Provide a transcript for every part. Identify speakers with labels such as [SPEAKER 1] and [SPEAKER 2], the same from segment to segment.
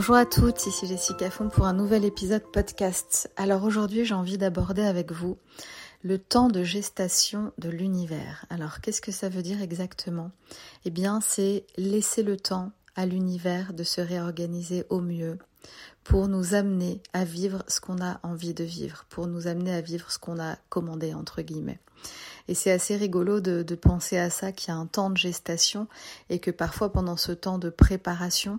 [SPEAKER 1] Bonjour à toutes, ici Jessica Font pour un nouvel épisode podcast. Alors aujourd'hui j'ai envie d'aborder avec vous le temps de gestation de l'univers. Alors qu'est-ce que ça veut dire exactement? Eh bien c'est laisser le temps à l'univers de se réorganiser au mieux pour nous amener à vivre ce qu'on a envie de vivre, pour nous amener à vivre ce qu'on a commandé entre guillemets. Et c'est assez rigolo de, penser à ça, qu'il y a un temps de gestation et que parfois pendant ce temps de préparation,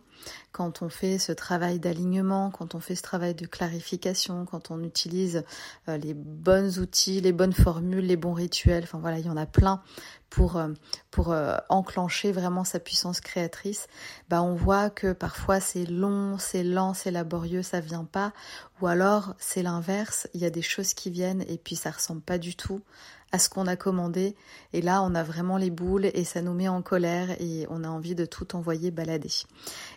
[SPEAKER 1] quand on fait ce travail d'alignement, quand on fait ce travail de clarification, quand on utilise euh, les bons outils, les bonnes formules, les bons rituels, enfin voilà, il y en a plein pour, euh, pour euh, enclencher vraiment sa puissance créatrice, bah on voit que parfois c'est long, c'est lent, c'est laborieux, ça vient pas, ou alors c'est l'inverse, il y a des choses qui viennent et puis ça ressemble pas du tout à ce qu'on a commandé. Et là, on a vraiment les boules et ça nous met en colère et on a envie de tout envoyer balader.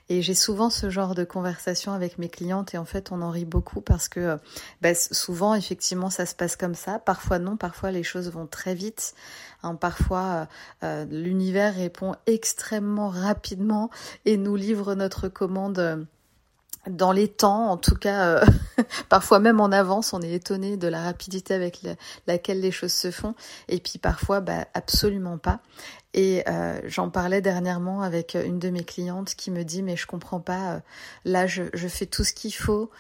[SPEAKER 1] Et j'ai souvent ce genre de conversation avec mes clientes et en fait, on en rit beaucoup parce que bah, souvent, effectivement, ça se passe comme ça. Parfois non, parfois les choses vont très vite. Hein, parfois, euh, euh, l'univers répond extrêmement rapidement et nous livre notre commande dans les temps, en tout cas, euh, parfois même en avance, on est étonné de la rapidité avec laquelle les choses se font, et puis parfois, bah, absolument pas. Et euh, j'en parlais dernièrement avec une de mes clientes qui me dit mais je comprends pas, euh, là je, fais tout ce qu'il faut,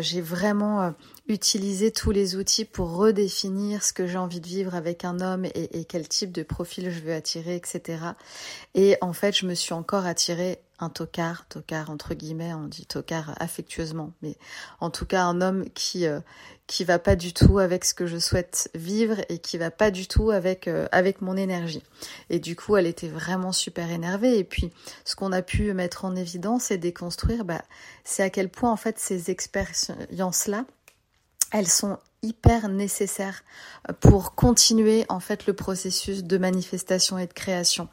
[SPEAKER 1] j'ai vraiment utilisé tous les outils pour redéfinir ce que j'ai envie de vivre avec un homme et, quel type de profil je veux attirer, etc. Et en fait je me suis encore attirée un tocard, tocard entre guillemets, on dit tocard affectueusement, mais en tout cas un homme qui euh, qui va pas du tout avec ce que je souhaite vivre et qui va pas du tout avec euh, avec mon énergie. Et coup, elle était vraiment super énervée. Et puis, ce qu'on a pu mettre en évidence et déconstruire, bah, c'est à quel point en fait ces expériences là, elles sont hyper nécessaires pour continuer en fait le processus de manifestation et de création.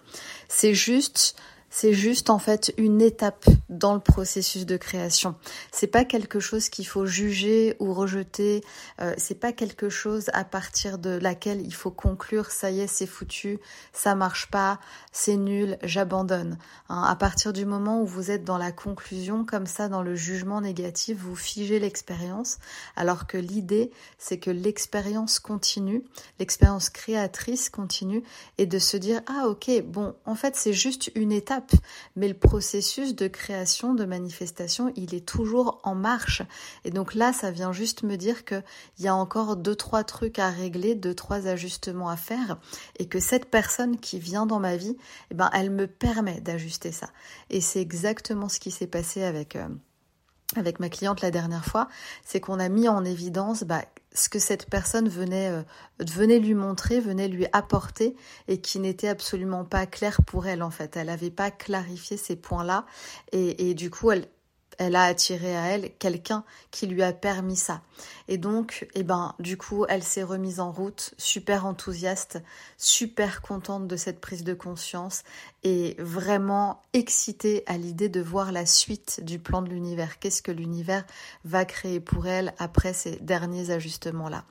[SPEAKER 1] C'est juste c'est juste en fait une étape dans le processus de création. C'est pas quelque chose qu'il faut juger ou rejeter. Euh, c'est pas quelque chose à partir de laquelle il faut conclure. Ça y est, c'est foutu, ça marche pas, c'est nul, j'abandonne. Hein, à partir du moment où vous êtes dans la conclusion, comme ça, dans le jugement négatif, vous figez l'expérience. Alors que l'idée, c'est que l'expérience continue, l'expérience créatrice continue, et de se dire ah ok bon en fait c'est juste une étape mais le processus de création, de manifestation, il est toujours en marche. Et donc là, ça vient juste me dire qu'il y a encore deux, trois trucs à régler, deux, trois ajustements à faire, et que cette personne qui vient dans ma vie, eh ben, elle me permet d'ajuster ça. Et c'est exactement ce qui s'est passé avec... Euh, avec ma cliente la dernière fois, c'est qu'on a mis en évidence bah, ce que cette personne venait, euh, venait lui montrer, venait lui apporter et qui n'était absolument pas clair pour elle en fait. Elle n'avait pas clarifié ces points-là et, du coup elle, elle a attiré à elle quelqu'un qui lui a permis ça. Et donc, eh ben, du coup, elle s'est remise en route, super enthousiaste, super contente de cette prise de conscience vraiment excitée à l'idée de voir la suite du plan de l'univers. Qu'est-ce que l'univers va créer pour elle après ces derniers ajustements-là?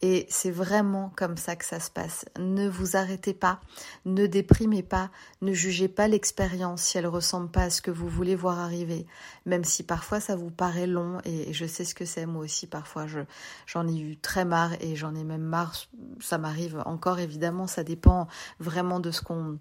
[SPEAKER 1] Et c'est vraiment comme ça que ça se passe. Ne vous arrêtez pas, ne déprimez pas, ne jugez pas l'expérience si elle ressemble pas à ce que vous voulez voir arriver, même si parfois ça vous paraît long et je sais ce que c'est moi aussi parfois je j'en ai eu très marre et j'en ai même marre ça m'arrive encore évidemment ça dépend vraiment de ce qu'on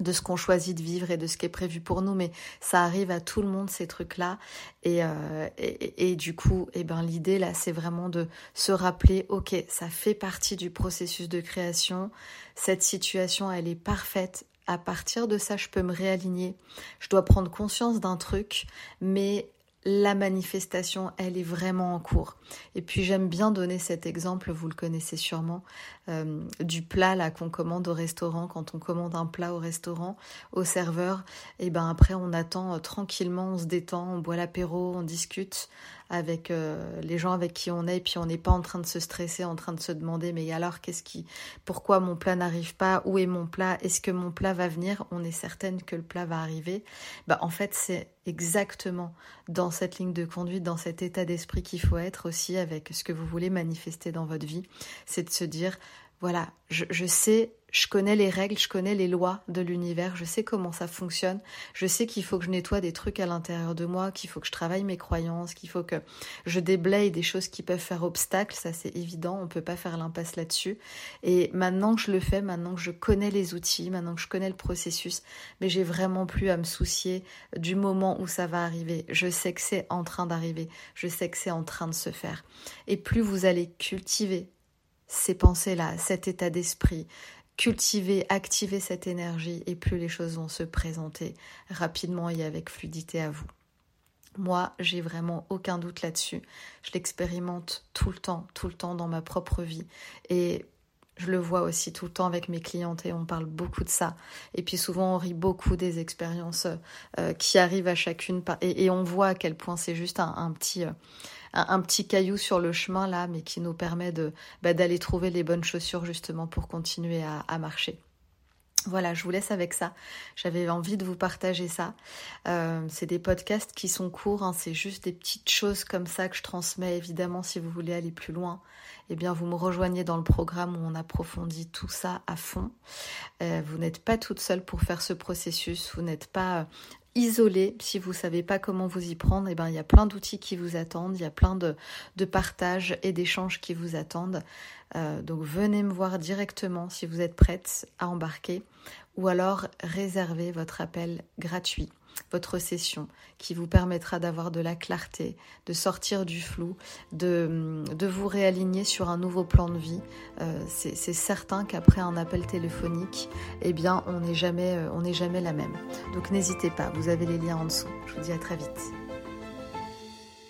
[SPEAKER 1] de ce qu'on choisit de vivre et de ce qui est prévu pour nous, mais ça arrive à tout le monde ces trucs-là. Et, euh, et, et, du coup, eh ben, l'idée là, c'est vraiment de se rappeler, ok, ça fait partie du processus de création. Cette situation, elle est parfaite. À partir de ça, je peux me réaligner. Je dois prendre conscience d'un truc, mais la manifestation, elle est vraiment en cours. Et puis j'aime bien donner cet exemple, vous le connaissez sûrement, euh, du plat là qu'on commande au restaurant. Quand on commande un plat au restaurant, au serveur, et ben après on attend euh, tranquillement, on se détend, on boit l'apéro, on discute avec euh, les gens avec qui on est, et puis on n'est pas en train de se stresser, en train de se demander mais alors qu'est-ce qui, pourquoi mon plat n'arrive pas, où est mon plat, est-ce que mon plat va venir, on est certaine que le plat va arriver. Bah en fait c'est exactement dans cette ligne de conduite, dans cet état d'esprit qu'il faut être aussi avec ce que vous voulez manifester dans votre vie, c'est de se dire voilà, je, sais, je connais les règles, je connais les lois de l'univers, je sais comment ça fonctionne, je sais qu'il faut que je nettoie des trucs à l'intérieur de moi, qu'il faut que je travaille mes croyances, qu'il faut que je déblaye des choses qui peuvent faire obstacle, ça c'est évident, on peut pas faire l'impasse là-dessus. Et maintenant que je le fais, maintenant que je connais les outils, maintenant que je connais le processus, mais j'ai vraiment plus à me soucier du moment où ça va arriver. Je sais que c'est en train d'arriver, je sais que c'est en train de se faire. Et plus vous allez cultiver ces pensées-là, cet état d'esprit, cultiver, activer cette énergie et plus les choses vont se présenter rapidement et avec fluidité à vous. Moi, j'ai vraiment aucun doute là-dessus. Je l'expérimente tout le temps, tout le temps dans ma propre vie. Et je le vois aussi tout le temps avec mes clientes et on parle beaucoup de ça. Et puis souvent on rit beaucoup des expériences euh, qui arrivent à chacune et, on voit à quel point c'est juste un, petit euh, un, petit caillou sur le chemin là, mais qui nous permet de bah, d'aller trouver les bonnes chaussures justement pour continuer à, marcher. Voilà, je vous laisse avec ça. J'avais envie de vous partager ça. Euh, c'est des podcasts qui sont courts, hein. c'est juste des petites choses comme ça que je transmets. Évidemment, si vous voulez aller plus loin, eh bien, vous me rejoignez dans le programme où on approfondit tout ça à fond. Euh, vous n'êtes pas toute seule pour faire ce processus. Vous n'êtes pas isolé, si vous ne savez pas comment vous y prendre, eh ben, il y a plein d'outils qui vous attendent, il y a plein de, de partages et d'échanges qui vous attendent. Euh, donc venez me voir directement si vous êtes prête à embarquer ou alors réservez votre appel gratuit votre session qui vous permettra d'avoir de la clarté, de sortir du flou, de, de vous réaligner sur un nouveau plan de vie. Euh, c'est certain qu'après un appel téléphonique, eh bien, on n'est jamais, euh, on jamais la même. Donc n'hésitez pas, vous avez les liens en dessous. Je vous dis à très vite.